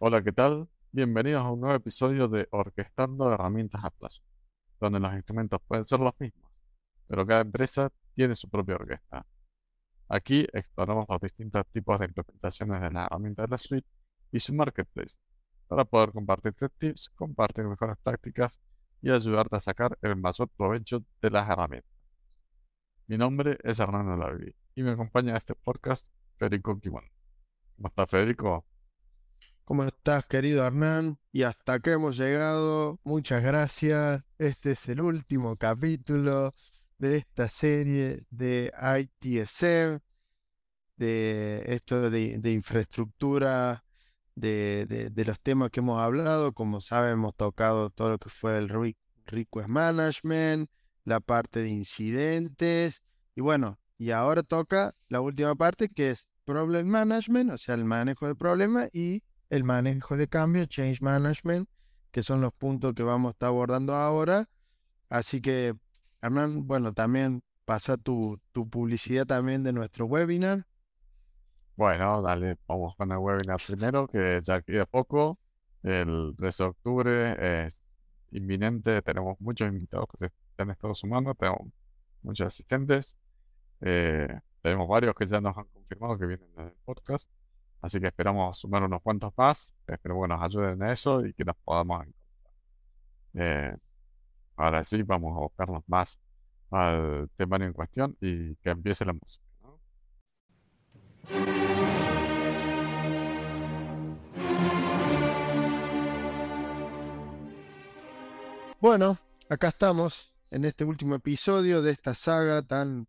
Hola, ¿qué tal? Bienvenidos a un nuevo episodio de Orquestando Herramientas Atlas, donde los instrumentos pueden ser los mismos, pero cada empresa tiene su propia orquesta. Aquí exploramos los distintos tipos de implementaciones de la herramienta de la suite y su marketplace, para poder compartirte tips, compartir mejores prácticas y ayudarte a sacar el mayor provecho de las herramientas. Mi nombre es Hernando Larvi y me acompaña en este podcast Federico Kimon. ¿Cómo está Federico? ¿Cómo estás, querido Hernán? Y hasta acá hemos llegado. Muchas gracias. Este es el último capítulo de esta serie de ITSM, de esto de, infraestructura, de, los temas que hemos hablado. Como saben, hemos tocado todo lo que fue el request management, la parte de incidentes. Y bueno, y ahora toca la última parte que es problem management, o sea, el manejo de problemas y el manejo de cambio, change management, que son los puntos que vamos a estar abordando ahora. Así que, Hernán, bueno, también pasa tu, tu publicidad también de nuestro webinar. Bueno, dale, vamos con el webinar primero, que ya queda poco. El 3 de octubre es inminente, tenemos muchos invitados que se, han estado sumando, tenemos muchos asistentes. Eh, tenemos varios que ya nos han confirmado que vienen en el podcast. Así que esperamos sumar unos cuantos más. Espero que nos ayuden en eso y que nos podamos encontrar. Eh, ahora sí, vamos a buscarnos más al tema en cuestión y que empiece la música. Bueno, acá estamos en este último episodio de esta saga tan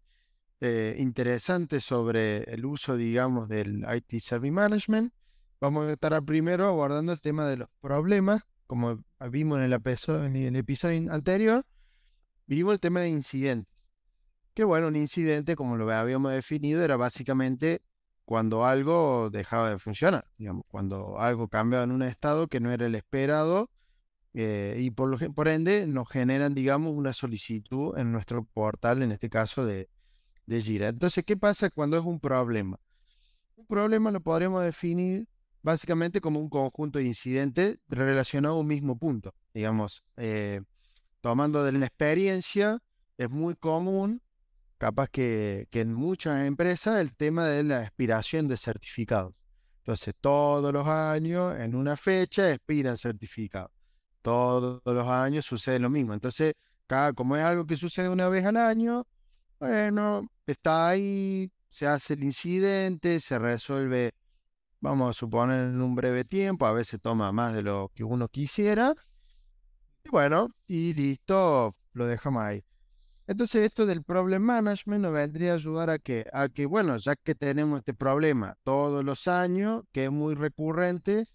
eh, interesante sobre el uso, digamos, del IT Service Management. Vamos a estar primero abordando el tema de los problemas, como vimos en el, episodio, en el episodio anterior, vimos el tema de incidentes. Que bueno, un incidente, como lo habíamos definido, era básicamente cuando algo dejaba de funcionar, digamos, cuando algo cambiaba en un estado que no era el esperado eh, y por, por ende nos generan, digamos, una solicitud en nuestro portal, en este caso de, de Gira. Entonces, ¿qué pasa cuando es un problema? Un problema lo podríamos definir básicamente como un conjunto de incidentes relacionados a un mismo punto. Digamos, eh, tomando de la experiencia, es muy común, capaz que, en muchas empresas, el tema de la expiración de certificados. Entonces, todos los años, en una fecha, expiran certificados. Todos los años sucede lo mismo. Entonces, como es algo que sucede una vez al año, bueno, está ahí, se hace el incidente, se resuelve, vamos a suponer, en un breve tiempo, a veces toma más de lo que uno quisiera. Y bueno, y listo, lo dejamos ahí. Entonces esto del problem management nos vendría a ayudar a que, a que, bueno, ya que tenemos este problema todos los años, que es muy recurrente,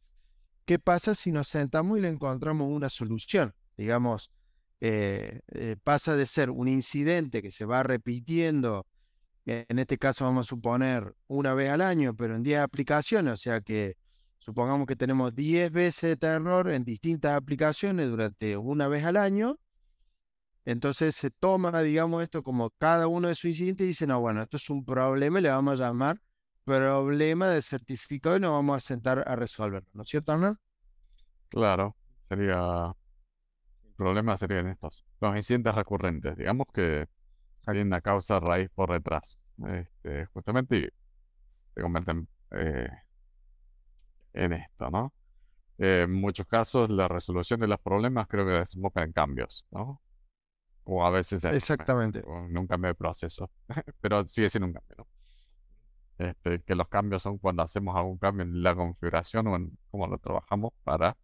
¿qué pasa si nos sentamos y le encontramos una solución? Digamos, eh, eh, pasa de ser un incidente que se va repitiendo, en este caso vamos a suponer una vez al año, pero en 10 aplicaciones, o sea que supongamos que tenemos 10 veces de error en distintas aplicaciones durante una vez al año, entonces se toma, digamos, esto como cada uno de sus incidentes y dice, no, bueno, esto es un problema y le vamos a llamar problema de certificado y nos vamos a sentar a resolverlo, ¿no es cierto, Arnold? Claro, sería problemas serían estos. Los incidentes recurrentes, digamos que hay una causa raíz por detrás. Este, justamente y se convierten eh, en esto, ¿no? Eh, en muchos casos la resolución de los problemas creo que desemboca en cambios, ¿no? O a veces Exactamente. en un cambio de proceso, pero sigue siendo un cambio, ¿no? Este, que los cambios son cuando hacemos algún cambio en la configuración o en cómo lo trabajamos para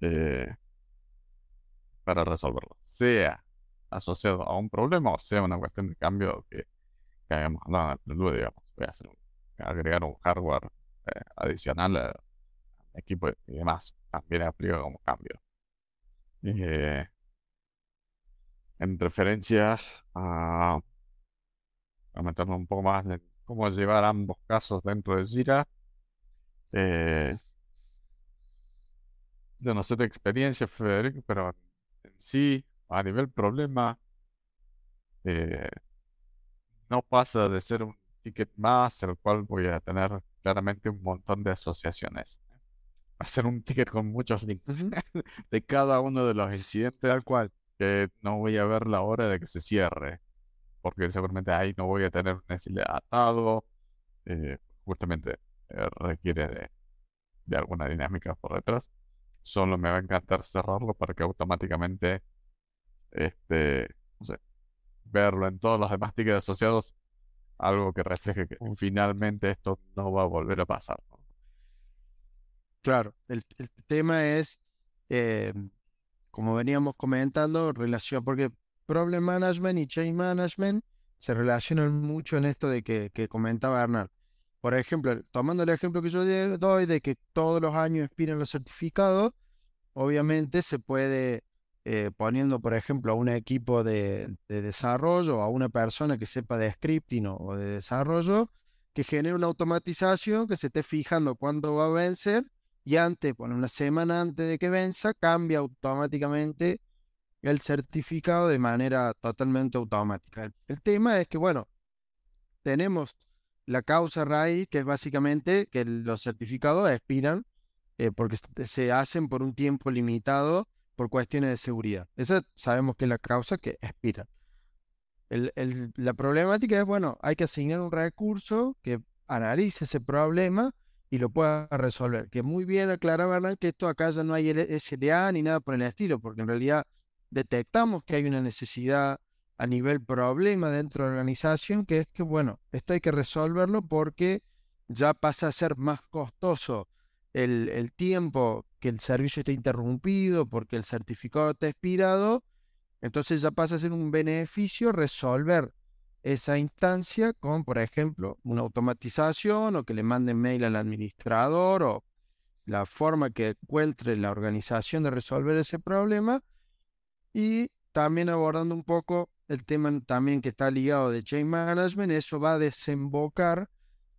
eh, para resolverlo, sea asociado a un problema o sea una cuestión de cambio que, que hayamos hablado digamos, voy a hacer agregar un hardware eh, adicional al equipo y demás, también aplica como cambio. Eh, en referencia a, a meternos un poco más en cómo llevar ambos casos dentro de Jira, eh, yo no sé de experiencia, Federico, pero sí, a nivel problema, eh, no pasa de ser un ticket más, el cual voy a tener claramente un montón de asociaciones. hacer un ticket con muchos links de cada uno de los incidentes. Tal cual. No voy a ver la hora de que se cierre. Porque seguramente ahí no voy a tener un atado. Eh, justamente eh, requiere de, de alguna dinámica por detrás. Solo me va a encantar cerrarlo para que automáticamente este, no sé, verlo en todos los demás tickets asociados, algo que refleje que finalmente esto no va a volver a pasar. Claro, el, tema es, eh, como veníamos comentando, relación, porque Problem Management y Chain Management se relacionan mucho en esto de que, que comentaba Hernán. Por ejemplo, tomando el ejemplo que yo doy de que todos los años expiran los certificados, obviamente se puede eh, poniendo, por ejemplo, a un equipo de, desarrollo, a una persona que sepa de scripting o, de desarrollo, que genere una automatización que se esté fijando cuándo va a vencer y antes, bueno, una semana antes de que venza, cambia automáticamente el certificado de manera totalmente automática. El, tema es que, bueno, tenemos la causa raíz, que es básicamente que los certificados expiran eh, porque se hacen por un tiempo limitado por cuestiones de seguridad. Esa sabemos que es la causa que expira. la problemática es, bueno, hay que asignar un recurso que analice ese problema y lo pueda resolver. Que muy bien aclara Bernal que esto acá ya no hay SDA ni nada por el estilo, porque en realidad detectamos que hay una necesidad a nivel problema dentro de la organización, que es que, bueno, esto hay que resolverlo porque ya pasa a ser más costoso el, el tiempo que el servicio está interrumpido porque el certificado está expirado, entonces ya pasa a ser un beneficio resolver esa instancia con, por ejemplo, una automatización o que le manden mail al administrador o la forma que encuentre la organización de resolver ese problema. Y también abordando un poco el tema también que está ligado de Chain Management, eso va a desembocar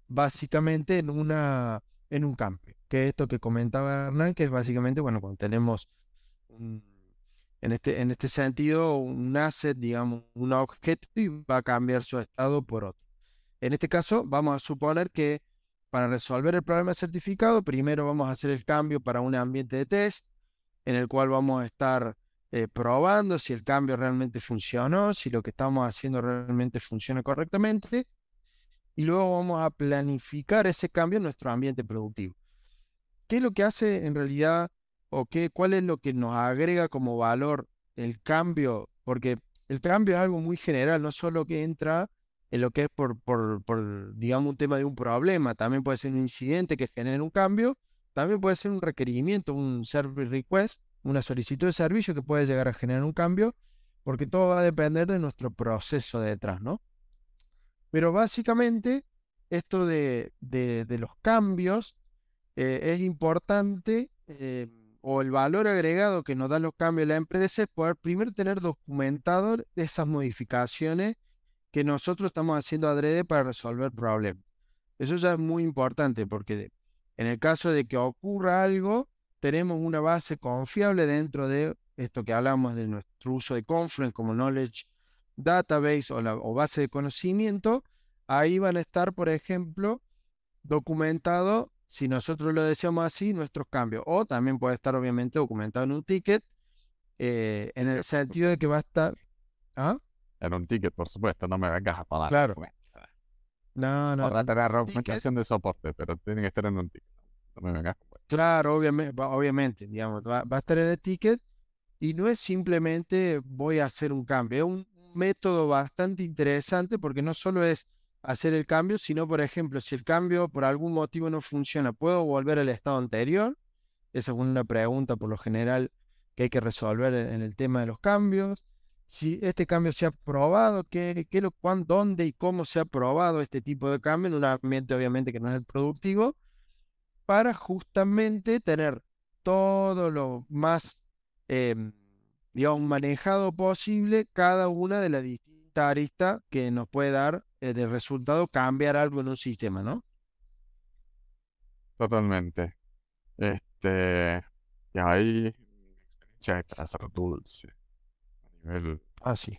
básicamente en, una, en un cambio que esto que comentaba Hernán, que es básicamente, bueno, cuando tenemos en, este, en este sentido un asset, digamos, un objeto y va a cambiar su estado por otro. En este caso, vamos a suponer que para resolver el problema certificado, primero vamos a hacer el cambio para un ambiente de test, en el cual vamos a estar eh, probando si el cambio realmente funcionó, si lo que estamos haciendo realmente funciona correctamente, y luego vamos a planificar ese cambio en nuestro ambiente productivo. ¿Qué es lo que hace en realidad o qué, cuál es lo que nos agrega como valor el cambio? Porque el cambio es algo muy general, no solo que entra en lo que es por, por, por, digamos, un tema de un problema, también puede ser un incidente que genere un cambio, también puede ser un requerimiento, un service request, una solicitud de servicio que puede llegar a generar un cambio, porque todo va a depender de nuestro proceso detrás, ¿no? Pero básicamente esto de, de, de los cambios eh, es importante eh, o el valor agregado que nos dan los cambios de la empresa es poder primero tener documentado esas modificaciones que nosotros estamos haciendo adrede para resolver problemas. Eso ya es muy importante porque en el caso de que ocurra algo, tenemos una base confiable dentro de esto que hablamos de nuestro uso de Confluence como Knowledge Database o, la, o base de conocimiento. Ahí van a estar, por ejemplo, documentados si nosotros lo decíamos así, nuestros cambios. O también puede estar obviamente documentado en un ticket, eh, en el sentido de que va a estar... ¿Ah? En un ticket, por supuesto, no me vengas a pagar. Claro. No, no. Tener documentación de soporte, pero tiene que estar en un ticket. No me vengas Claro, obviamente, obviamente digamos, va, va, a estar en el ticket y no es simplemente voy a hacer un cambio, es un método bastante interesante porque no solo es hacer el cambio, sino, por ejemplo, si el cambio por algún motivo no funciona, ¿puedo volver al estado anterior? Esa es una pregunta por lo general que hay que resolver en el tema de los cambios. Si este cambio se ha probado, ¿qué, qué lo, cuándo, dónde y cómo se ha probado este tipo de cambio en un ambiente obviamente que no es el productivo, para justamente tener todo lo más, em, digamos, manejado posible cada una de las distintas aristas que nos puede dar eh, de resultado cambiar algo en un sistema, ¿no? Totalmente. Este, y ahí experiencia de trazar tools a nivel ah, sí.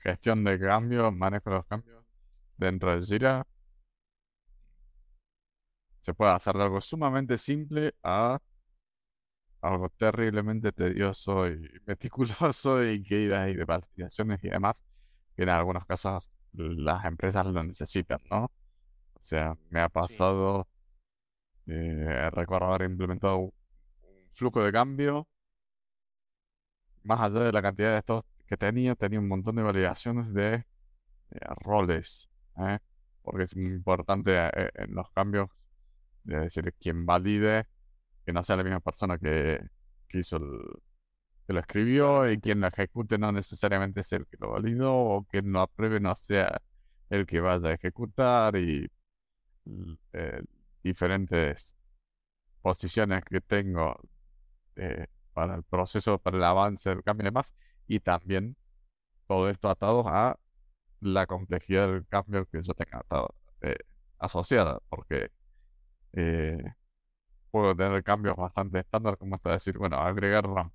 gestión de cambios, manejo de los cambios dentro de Jira. Se puede hacer de algo sumamente simple a algo terriblemente tedioso y meticuloso y que y de validaciones y demás, que en algunos casos las empresas lo necesitan, ¿no? O sea, me ha pasado, eh, recuerdo haber implementado un flujo de cambio, más allá de la cantidad de estos que tenía, tenía un montón de validaciones de, roles, ¿eh? porque es muy importante eh, en los cambios, de decir, quien valide que no sea la misma persona que, hizo el, que lo escribió y quien lo ejecute no necesariamente es el que lo validó o quien lo apruebe no sea el que vaya a ejecutar y eh, diferentes posiciones que tengo eh, para el proceso, para el avance del cambio y demás y también todo esto atado a la complejidad del cambio que yo tenga atado, eh, asociada porque puedo tener cambios bastante estándar, como hasta decir, bueno, agregar RAM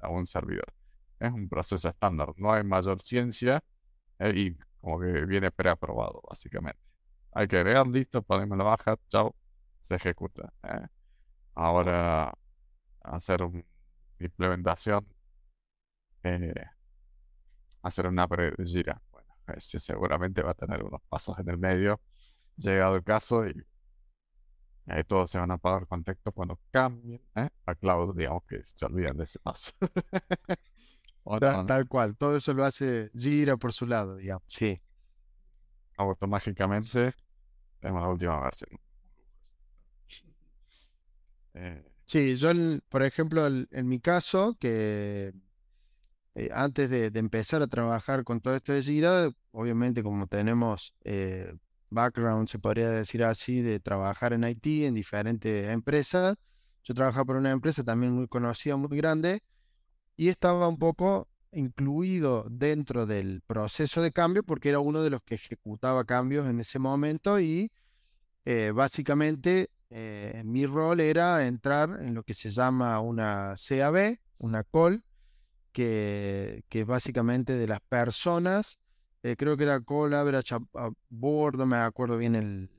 a un servidor. Es un proceso estándar, no hay mayor ciencia eh, y como que viene preaprobado, básicamente. Hay que agregar, listo, ponemos la baja, chao, se ejecuta. Eh. Ahora, hacer una implementación, eh, hacer una pre-gira. Bueno, seguramente va a tener unos pasos en el medio, llegado el caso, y ahí todos se van a pagar contexto cuando cambien ¿eh? a cloud, digamos que se olvidan de ese paso. tal, cual, todo eso lo hace Gira por su lado, digamos. Sí. Automáticamente tenemos la última versión. Eh, sí, yo, por ejemplo, en mi caso, que eh, antes de, empezar a trabajar con todo esto de Gira, obviamente como tenemos eh, background, se podría decir así, de trabajar en IT en diferentes empresas. Yo trabajaba por una empresa también muy conocida, muy grande, y estaba un poco incluido dentro del proceso de cambio porque era uno de los que ejecutaba cambios en ese momento y eh, básicamente eh, mi rol era entrar en lo que se llama una CAB, una call, que, que básicamente de las personas eh, creo que era Call Average Board, no me acuerdo bien el,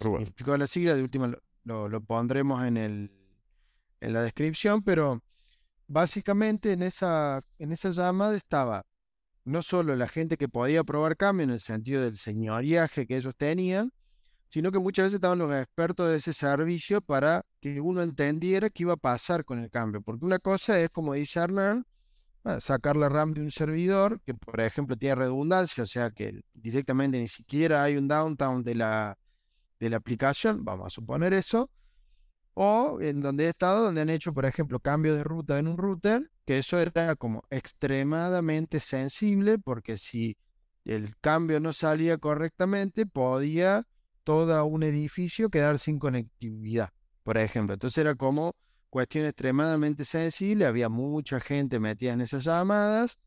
significado de la sigla, de última lo, pondremos en, el, en la descripción, pero básicamente en esa, en esa llamada estaba no solo la gente que podía probar cambio en el sentido del señoriaje que ellos tenían, sino que muchas veces estaban los expertos de ese servicio para que uno entendiera qué iba a pasar con el cambio. Porque una cosa es, como dice Hernán, sacar la RAM de un servidor que, por ejemplo, tiene redundancia, o sea que directamente ni siquiera hay un downtime de la, de la aplicación, vamos a suponer eso, o en donde he estado, donde han hecho, por ejemplo, cambio de ruta en un router, que eso era como extremadamente sensible, porque si el cambio no salía correctamente, podía todo un edificio quedar sin conectividad, por ejemplo. Entonces era como cuestión extremadamente sensible, había mucha gente metida en esas llamadas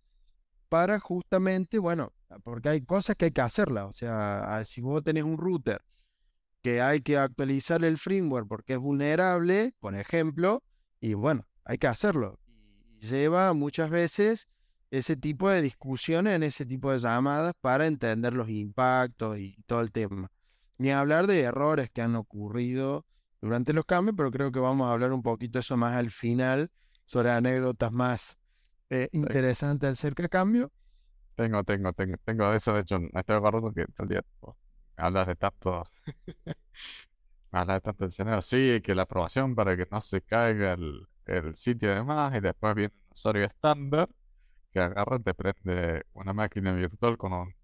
para justamente, bueno, porque hay cosas que hay que hacerlas, o sea, si vos tenés un router que hay que actualizar el firmware porque es vulnerable, por ejemplo, y bueno, hay que hacerlo. Y lleva muchas veces ese tipo de discusiones en ese tipo de llamadas para entender los impactos y todo el tema. Ni hablar de errores que han ocurrido durante los cambios, pero creo que vamos a hablar un poquito eso más al final, sobre anécdotas más eh, interesantes acerca de cambio. Tengo, tengo, tengo, tengo eso, de hecho, estoy acordando que el día hablas de tanto, hablas de tanto escenario, sí, que la aprobación para que no se caiga el, el sitio y demás, y después viene un usuario estándar que agarra y te prende una máquina virtual con un,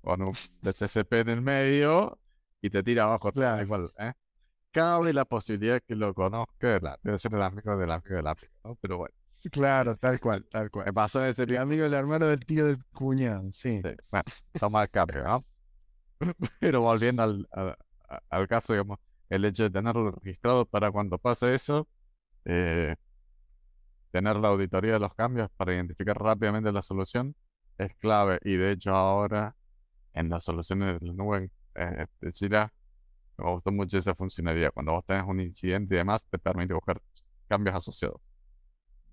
con un DTCP en el medio y te tira abajo claro. igual, ¿eh? Cabe la posibilidad que lo conozca, debe ser el amigo del amigo del amigo, ¿no? Pero bueno. Claro, tal cual, tal cual. Me pasó de ser el amigo del hermano del tío del cuñado, sí. sí bueno, toma el cambio, ¿no? Pero volviendo al, al, caso, digamos, el hecho de tenerlo registrado para cuando pase eso, eh, tener la auditoría de los cambios para identificar rápidamente la solución es clave. Y de hecho ahora en las soluciones de la nube eh, de Chile me gustó mucho esa funcionalidad. Cuando vos tenés un incidente y demás, te permite buscar cambios asociados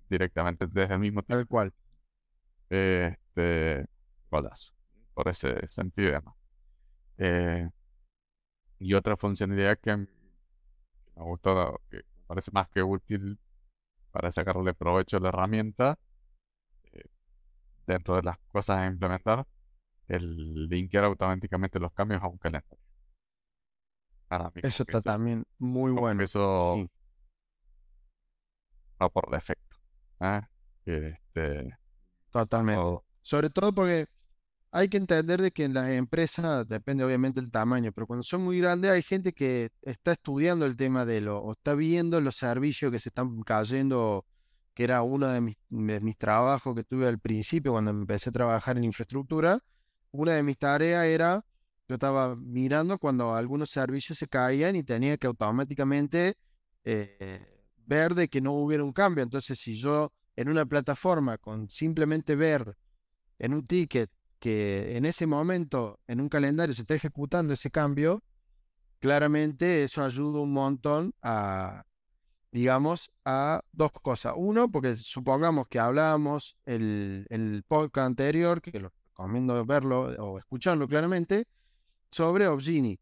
directamente desde el mismo tiempo. cual. Este, golazo. Por ese sentido y demás. Eh, y otra funcionalidad que me gustó, que parece más que útil para sacarle provecho a la herramienta. eh, dentro de las cosas a implementar, el linkear automáticamente los cambios a un calendario. Eso está también muy bueno. eso sí. va por defecto. ¿eh? Que, este, Totalmente. Sobre todo porque hay que entender de que en las empresas, depende obviamente del tamaño, pero cuando son muy grandes hay gente que está estudiando el tema de lo, o está viendo los servicios que se están cayendo, que era uno de mis, de mis trabajos que tuve al principio cuando empecé a trabajar en infraestructura. Una de mis tareas era, yo estaba mirando cuando algunos servicios se caían y tenía que automáticamente eh, ver de que no hubiera un cambio. Entonces, si yo en una plataforma con simplemente ver en un ticket que en ese momento en un calendario se está ejecutando ese cambio, claramente eso ayuda un montón a, digamos, a dos cosas. Uno, porque supongamos que hablábamos el, el podcast anterior, que lo recomiendo verlo o escucharlo claramente, sobre Opsgenie.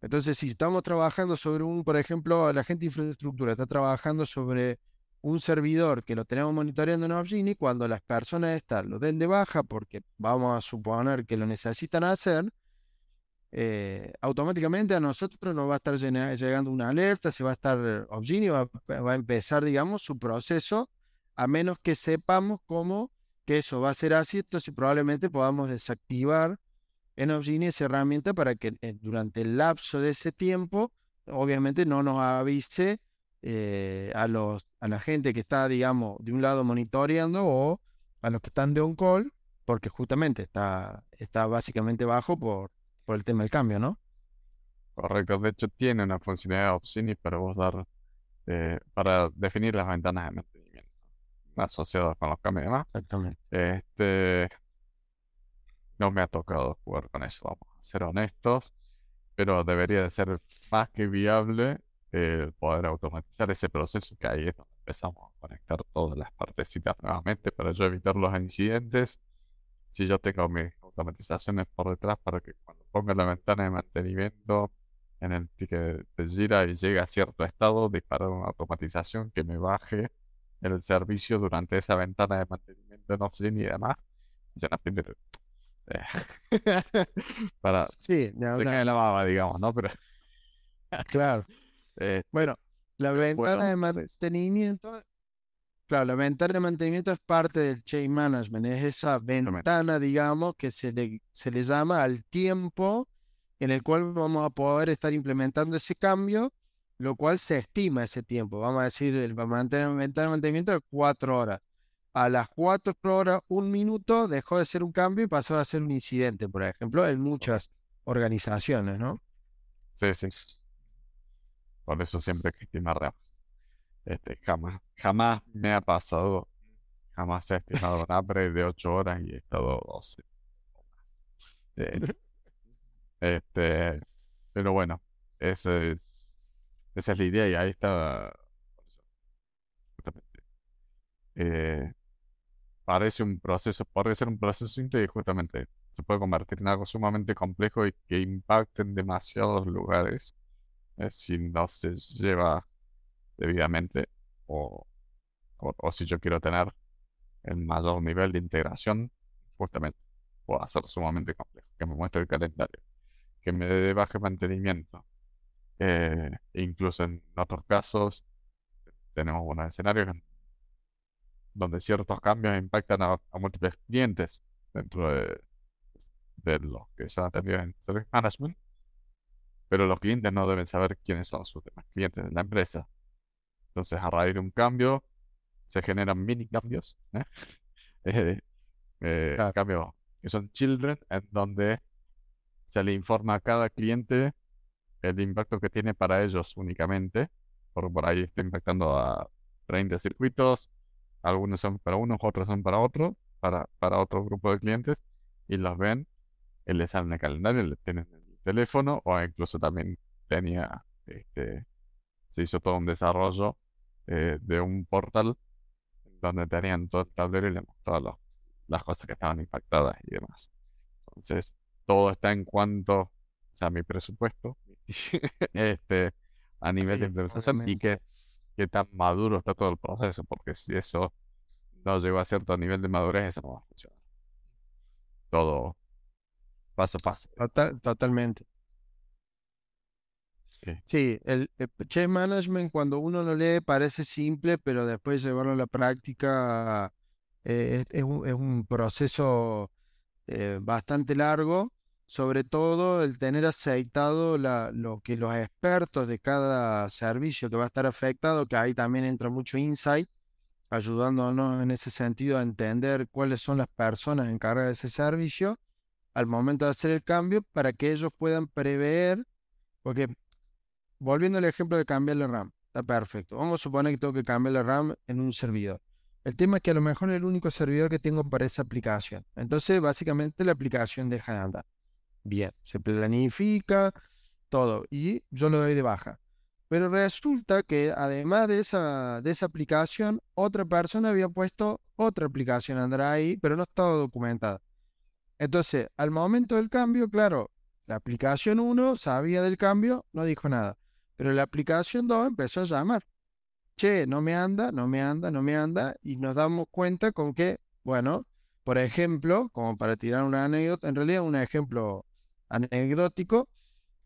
Entonces, si estamos trabajando sobre un, por ejemplo, la gente de infraestructura está trabajando sobre un servidor que lo tenemos monitoreando en Opsgenie, cuando las personas estas lo den de baja, porque vamos a suponer que lo necesitan hacer, eh, automáticamente a nosotros nos va a estar llegando una alerta, se va a estar, Opsgenie va, va a empezar, digamos, su proceso, a menos que sepamos cómo que eso va a ser así, entonces probablemente podamos desactivar en Opsgenie esa herramienta para que eh, durante el lapso de ese tiempo, obviamente no nos avise eh, a los, a la gente que está, digamos, de un lado monitoreando o a los que están de on call, porque justamente está, está básicamente bajo por, por el tema del cambio, ¿no? correcto. De hecho, tiene una funcionalidad Opsini para vos dar, eh, para definir las ventanas de mantenimiento asociadas con los cambios y demás. Exactamente. Este, no me ha tocado jugar con eso, vamos a ser honestos, pero debería de ser más que viable el poder automatizar ese proceso que ahí es donde empezamos a conectar todas las partecitas nuevamente para yo evitar los incidentes. Si yo tengo mis automatizaciones por detrás para que cuando ponga la ventana de mantenimiento en el ticket de Jira y llegue a cierto estado, disparar una automatización que me baje el servicio durante esa ventana de mantenimiento en Obsidian y demás. Ya no eh, para Sí, se hablar, cae la baba, digamos, ¿no? Pero claro. eh, Bueno, la ventana de bueno, mantenimiento, claro, la ventana de mantenimiento es parte del chain management, es esa ventana, digamos, que se le, se le llama al tiempo en el cual vamos a poder estar implementando ese cambio, lo cual se estima ese tiempo. Vamos a decir, el ventana de mantenimiento de cuatro horas. A las cuatro horas, un minuto, dejó de ser un cambio y pasó a ser un incidente, por ejemplo, en muchas organizaciones, ¿no? sí, sí. Por eso siempre hay que estimar ramas. Este, jamás, jamás me ha pasado, jamás he estimado un de 8 horas y he estado 12 o más. Eh, este, pero bueno, esa es, esa es la idea y ahí está. eh, parece un proceso, podría ser un proceso simple y justamente se puede convertir en algo sumamente complejo y que impacte en demasiados lugares eh, si no se lleva debidamente o, o, o si yo quiero tener el mayor nivel de integración, justamente puedo hacer sumamente complejo, que me muestre el calendario, que me dé baja mantenimiento. Eh, incluso en otros casos tenemos buenos escenarios en- donde ciertos cambios impactan a, a múltiples clientes dentro de, de los que son atendidos en Service Management, pero los clientes no deben saber quiénes son sus demás clientes de la empresa. Entonces, a raíz de un cambio, se generan mini cambios, ¿eh? Eh, eh, Claro. cambios que son children, en donde se le informa a cada cliente el impacto que tiene para ellos únicamente, porque por ahí está impactando a 30 circuitos, algunos son para unos, otros son para otro, para, para otro grupo de clientes, y los ven, y les sale en el calendario, les tienen en el teléfono, o incluso también tenía, este, se hizo todo un desarrollo eh, de un portal donde tenían todo el tablero y le mostraba las cosas que estaban impactadas y demás. Entonces, todo está en cuanto, o sea, mi presupuesto, este, a nivel de implementación y que, qué tan maduro está todo el proceso, porque si eso no llegó a cierto nivel de madurez, eso no va a funcionar. Todo paso a paso. totalmente. Sí, el, change management cuando uno lo lee parece simple, pero después llevarlo a la práctica eh, es, un, proceso eh, bastante largo, sobre todo el tener aceitado lo que los expertos de cada servicio que va a estar afectado, que ahí también entra mucho insight, ayudándonos en ese sentido a entender cuáles son las personas encargadas de ese servicio al momento de hacer el cambio para que ellos puedan prever, porque volviendo al ejemplo de cambiar la RAM, está perfecto. Vamos a suponer que tengo que cambiar la RAM en un servidor. El tema es que a lo mejor es el único servidor que tengo para esa aplicación. Entonces, básicamente la aplicación deja de andar. Bien, se planifica todo y yo lo doy de baja. Pero resulta que además de esa, de esa aplicación, otra persona había puesto otra aplicación a andar ahí, pero no estaba documentada. Entonces, al momento del cambio, claro, la aplicación 1 sabía del cambio, no dijo nada. Pero la aplicación 2 empezó a llamar. Che, no me anda, no me anda, no me anda. Y nos damos cuenta con que, bueno, por ejemplo, como para tirar una anécdota, en realidad un ejemplo anecdótico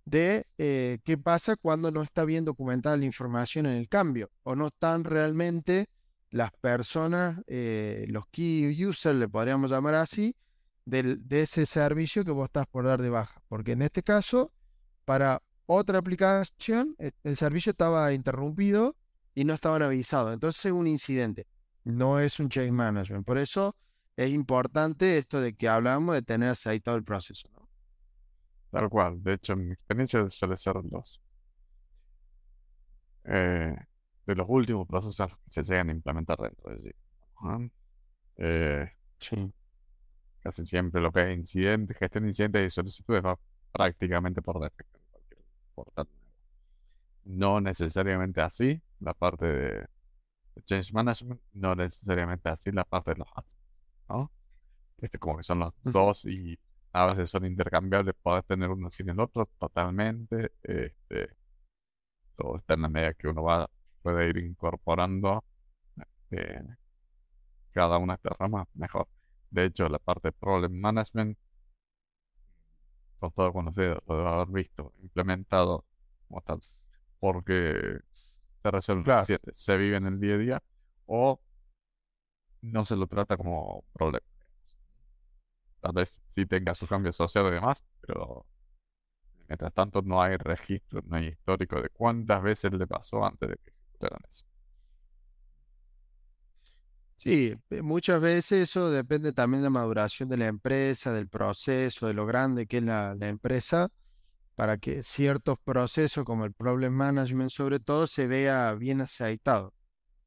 de eh, qué pasa cuando no está bien documentada la información en el cambio o no están realmente las personas, eh, los key users, le podríamos llamar así, de ese servicio que vos estás por dar de baja. Porque en este caso, para otra aplicación, e, el servicio estaba interrumpido y no estaban avisados. Entonces es un incidente, no es un change management. Por eso es importante esto de que hablamos de tener aceitado el proceso. Tal cual. De hecho, en mi experiencia suele ser los eh, de los últimos procesos que se llegan a implementar dentro de sí. Eh, sí. Casi siempre lo que es incidente, gestión de incidentes y solicitudes va prácticamente por defecto no necesariamente así la parte de, change management, no necesariamente así la parte de los assets, ¿no? Este, como que son los dos y a veces son intercambiables, puedes tener uno sin el otro totalmente. Este, todo está en la medida que uno va, puede ir incorporando eh, cada una de estas ramas mejor. De hecho, la parte de problem management con todo conocido, lo debe haber visto, implementado como tal, porque se resuelve, se vive en el día a día, o no se lo trata como problema. Tal vez sí tenga su cambio social y demás, pero mientras tanto no hay registro, no hay histórico de cuántas veces le pasó antes de que ejecutaran eso. Sí, eh, muchas veces eso depende también de la maduración de la empresa, del proceso, de lo grande que es la, empresa, para que ciertos procesos como el problem management sobre todo se vea bien aceitado.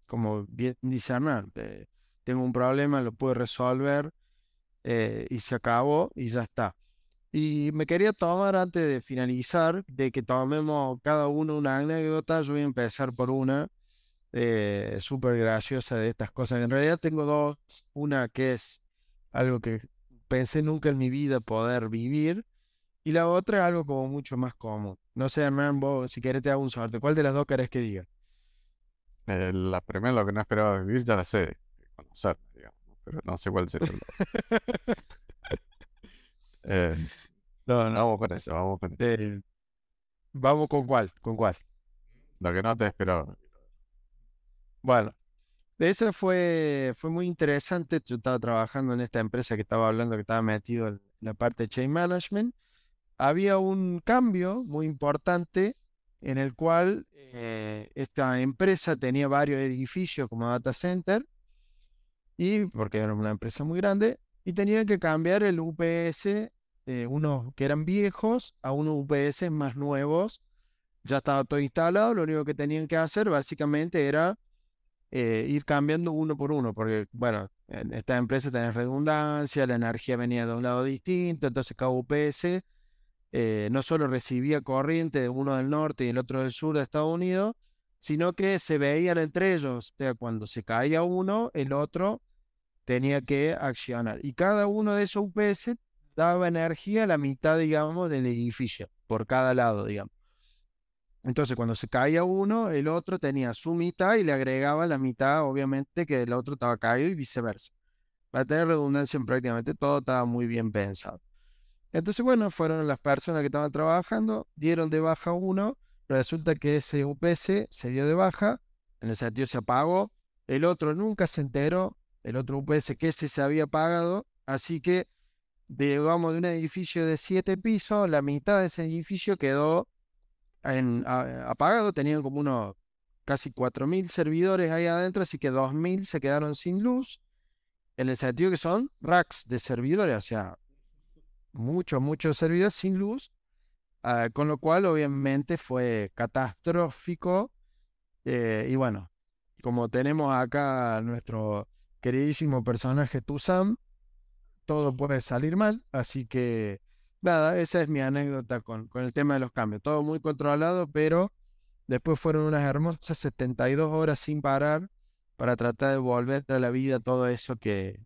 Como bien dice eh, tengo un problema, lo puedo resolver eh, y se acabó y ya está. Y me quería tomar antes de finalizar, de que tomemos cada uno una anécdota, yo voy a empezar por una eh, súper graciosa de estas cosas. En realidad tengo dos. Una que es algo que pensé nunca en mi vida poder vivir. Y la otra es algo como mucho más común. No sé, Hernán, si querés te hago un sorte. ¿Cuál de las dos querés que diga? Eh, la primera, lo que no esperaba vivir, ya la sé. Conocer, digamos. Pero no sé cuál sería. eh, no, no. Vamos con eso, vamos con eso. Eh, vamos con cuál, con cuál. Lo que no te esperaba. Bueno, eso fue, fue muy interesante. Yo estaba trabajando en esta empresa que estaba hablando, que estaba metido en la parte de chain management. Había un cambio muy importante en el cual eh, esta empresa tenía varios edificios como data center, y porque era una empresa muy grande, y tenían que cambiar el UPS, unos que eran viejos, a unos UPS más nuevos. Ya estaba todo instalado, lo único que tenían que hacer básicamente era eh, ir cambiando uno por uno, porque, bueno, en esta empresa tenés redundancia, la energía venía de un lado distinto, entonces cada UPS eh, no solo recibía corriente de uno del norte y el otro del sur de Estados Unidos, sino que se veían entre ellos, o sea, cuando se caía uno, el otro tenía que accionar. Y cada uno de esos UPS daba energía a la mitad, digamos, del edificio, por cada lado, digamos. Entonces, cuando se caía uno, el otro tenía su mitad y le agregaba la mitad, obviamente, que el otro estaba caído y viceversa. Para tener redundancia en prácticamente todo, estaba muy bien pensado. Entonces, bueno, fueron las personas que estaban trabajando, dieron de baja uno, resulta que ese UPS se dio de baja, en el sentido se apagó, el otro nunca se enteró, el otro UPS que ese se había pagado, así que, digamos, de un edificio de siete pisos, la mitad de ese edificio quedó apagado, tenían como unos casi 4.000 servidores ahí adentro, así que 2.000 se quedaron sin luz, en el sentido que son racks de servidores, o sea, muchos, muchos servidores sin luz, ah, con lo cual obviamente fue catastrófico. Eh, y bueno, como tenemos acá nuestro queridísimo personaje Tusam, todo puede salir mal, así que nada, esa es mi anécdota con, con el tema de los cambios. Todo muy controlado, pero después fueron unas hermosas 72 horas sin parar para tratar de volver a la vida todo eso que,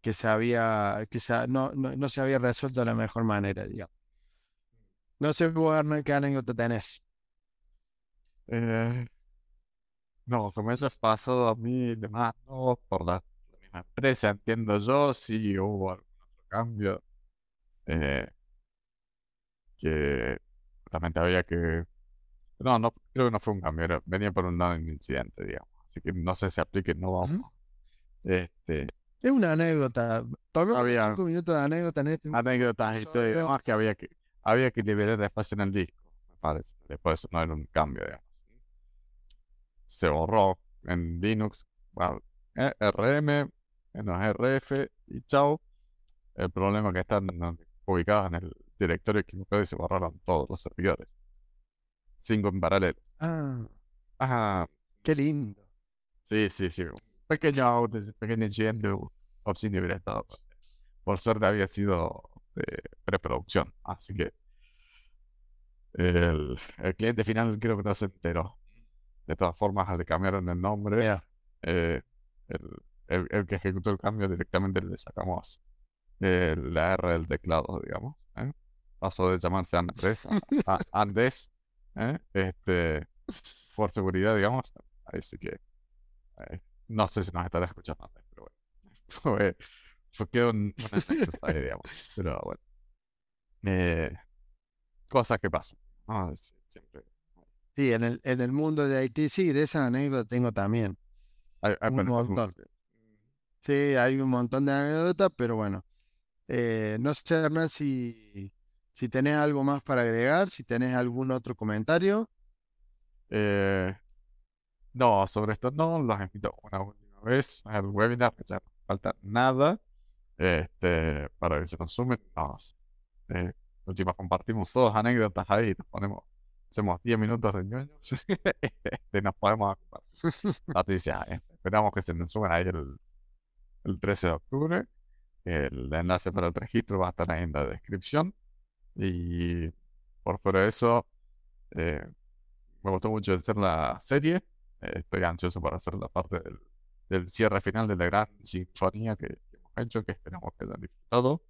que se había, que no, no, se había resuelto de la mejor manera, digamos. No sé, Warner, qué anécdota tenés. Eh, no, como eso es pasado a mí, demás, no, por la, misma empresa, entiendo yo, sí hubo algún otro cambio. Eh, que realmente había que... No, no, creo que no fue un cambio, venía por un lado incidente, digamos. Así que no sé si aplique, no vamos. Este, es una anécdota. Tomemos había cinco minutos de anécdota en este Anécdotas y todo y demás que había que, había que liberar espacio en el disco, me parece. Después no era un cambio, digamos. Se borró en Linux, bueno, eh, RM, en los RF y chao. El problema es que están ubicados en el directorio equivocado y se borraron todos los servidores. Cinco en paralelo. Ah. Ajá. Qué lindo. Sí, sí, sí. Pequeño auto, pequeño incidente, Obsidian hubiera estado. Por suerte había sido de preproducción, así que el, cliente final creo que no se enteró. De todas formas, le cambiaron el nombre, eh, el, el, que ejecutó el cambio directamente le sacamos la R del teclado, digamos. ¿eh? Pasó de llamarse Andrés a, Andrés. ¿eh? Este, por seguridad, digamos. Así que no sé si nos estará escuchando Andrés, pero bueno. Fue, quedó una ahí, digamos. Pero bueno. cosas que pasan. siempre. Sí, en el, en el mundo de Haití, sí, de esa anécdota tengo también. un montón. Sí, hay un montón de anécdotas, pero bueno. Eh, no sé, Hernán, si, si tenés algo más para agregar, si tenés algún otro comentario. Eh, no, sobre esto no, los invito una última vez al webinar, que ya no falta nada este, para que se consumen. No, eh, última compartimos todas anécdotas ahí, nos ponemos, hacemos 10 minutos de ñoños, este, nos podemos noticias. esperamos que se consumen ahí el, el 13 de octubre. El enlace para el registro va a estar ahí en la descripción. Y por fuera eso, eh, me gustó mucho hacer la serie. Eh, estoy ansioso para hacer la parte del, cierre final de la gran sinfonía que, hemos hecho, que esperamos que hayan disfrutado.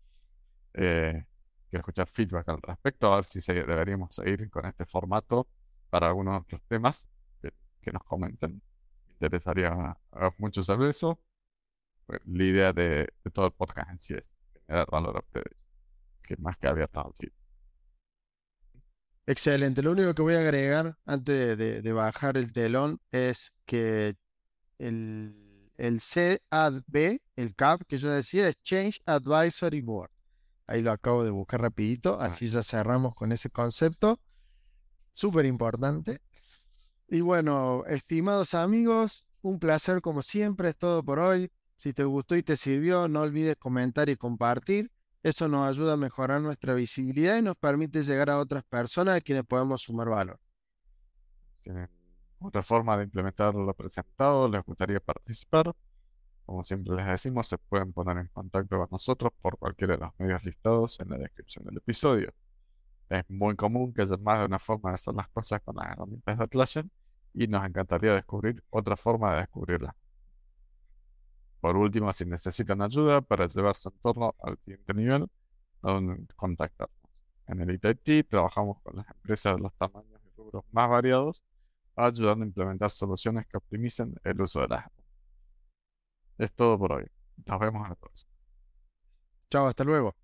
Eh, quiero escuchar feedback al respecto, a ver si deberíamos seguir con este formato para algunos otros temas que, nos comenten. Me interesaría mucho saber eso. Pues, la idea de, todo el podcast en sí es generar valor a ustedes, que más que abierto al feed. Excelente. Lo único que voy a agregar antes de, bajar el telón es que el, el CAB, el CAB que yo decía, es Change Advisory Board. Ahí lo acabo de buscar rapidito, ah. así ya cerramos con ese concepto. Súper importante. Y bueno, estimados amigos, un placer como siempre, es todo por hoy. Si te gustó y te sirvió, no olvides comentar y compartir. Eso nos ayuda a mejorar nuestra visibilidad y nos permite llegar a otras personas a quienes podemos sumar valor. ¿Tienen otra forma de implementar lo presentado? ¿Les gustaría participar? Como siempre les decimos, se pueden poner en contacto con nosotros por cualquiera de los medios listados en la descripción del episodio. Es muy común que haya más de una forma de hacer las cosas con las herramientas de Atlassian y nos encantaría descubrir otra forma de descubrirlas. Por último, si necesitan ayuda para llevar su entorno al siguiente nivel, donde contactarnos. En el ITT trabajamos con las empresas de los tamaños y rubros más variados, ayudando a implementar soluciones que optimicen el uso de las es todo por hoy. Nos vemos en la próxima. Chao, hasta luego.